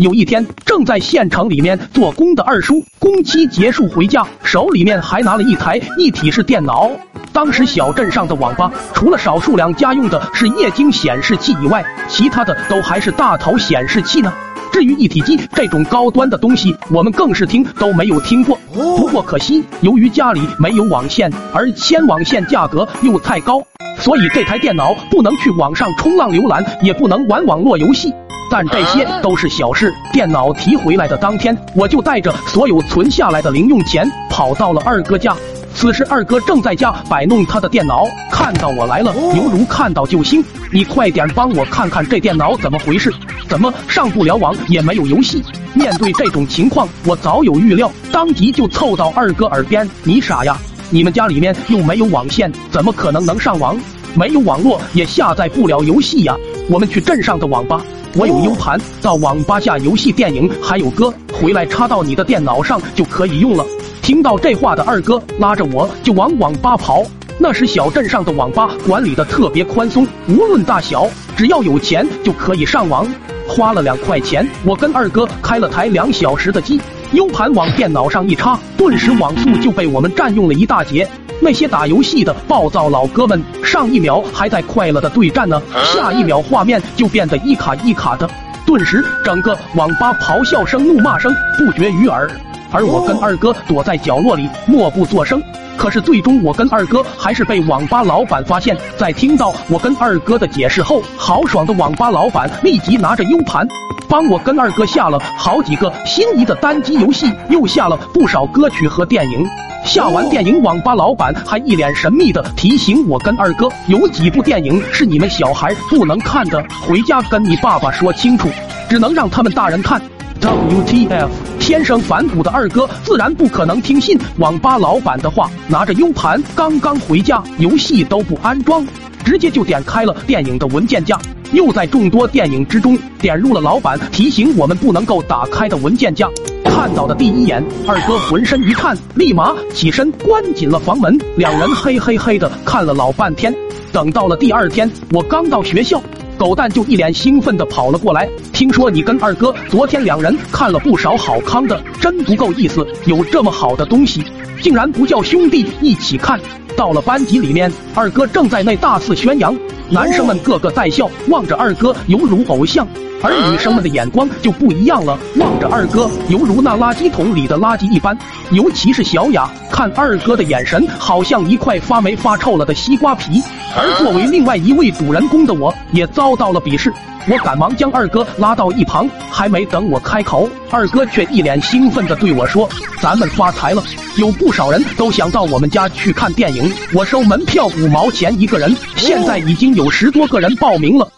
有一天，正在县城里面做工的二叔，工期结束回家，手里面还拿了一台一体式电脑。当时小镇上的网吧，除了少数两家用的是液晶显示器以外，其他的都还是大头显示器呢。至于一体机这种高端的东西，我们更是听都没有听过。不过可惜，由于家里没有网线，而牵网线价格又太高，所以这台电脑不能去网上冲浪浏览，也不能玩网络游戏。但这些都是小事。电脑提回来的当天，我就带着所有存下来的零用钱跑到了二哥家。此时二哥正在家摆弄他的电脑，看到我来了，犹如看到救星。你快点帮我看看这电脑怎么回事？怎么上不了网，也没有游戏？面对这种情况，我早有预料，当即就凑到二哥耳边：“你傻呀？你们家里面又没有网线，怎么可能能上网？没有网络也下载不了游戏呀！我们去镇上的网吧。”我有 U 盘，到网吧下游戏、电影还有歌，回来插到你的电脑上就可以用了。听到这话的二哥拉着我就往网吧跑。那时小镇上的网吧管理的特别宽松，无论大小，只要有钱就可以上网。花了两块钱，我跟二哥开了台两小时的机，U 盘往电脑上一插，顿时网速就被我们占用了一大截。那些打游戏的暴躁老哥们，上一秒还在快乐的对战呢，下一秒画面就变得一卡一卡的，顿时整个网吧咆哮声、怒骂声不绝于耳。而我跟二哥躲在角落里默不作声。可是最终我跟二哥还是被网吧老板发现。在听到我跟二哥的解释后，豪爽的网吧老板立即拿着 U 盘，帮我跟二哥下了好几个心仪的单机游戏，又下了不少歌曲和电影。下完电影，网吧老板还一脸神秘的提醒我跟二哥，有几部电影是你们小孩不能看的，回家跟你爸爸说清楚，只能让他们大人看。WTF！天生反骨的二哥自然不可能听信网吧老板的话，拿着 U 盘刚刚回家，游戏都不安装，直接就点开了电影的文件夹。又在众多电影之中点入了老板提醒我们不能够打开的文件夹。看到的第一眼，二哥浑身一颤，立马起身关紧了房门。两人嘿嘿嘿的看了老半天。等到了第二天，我刚到学校，狗蛋就一脸兴奋的跑了过来。听说你跟二哥昨天两人看了不少好康的，真不够意思。有这么好的东西，竟然不叫兄弟一起看。到了班级里面，二哥正在那大肆宣扬，男生们个个在笑，望着二哥犹如偶像。而女生们的眼光就不一样了，望着二哥犹如那垃圾桶里的垃圾一般。尤其是小雅，看二哥的眼神好像一块发霉发臭了的西瓜皮。而作为另外一位主人公的我，也遭遭到了鄙视。我赶忙将二哥拉到一旁，还没等我开口，二哥却一脸兴奋的对我说：“咱们发财了，有不少人都想到我们家去看电影，我收门票五毛钱一个人，现在已经有十多个人报名了。”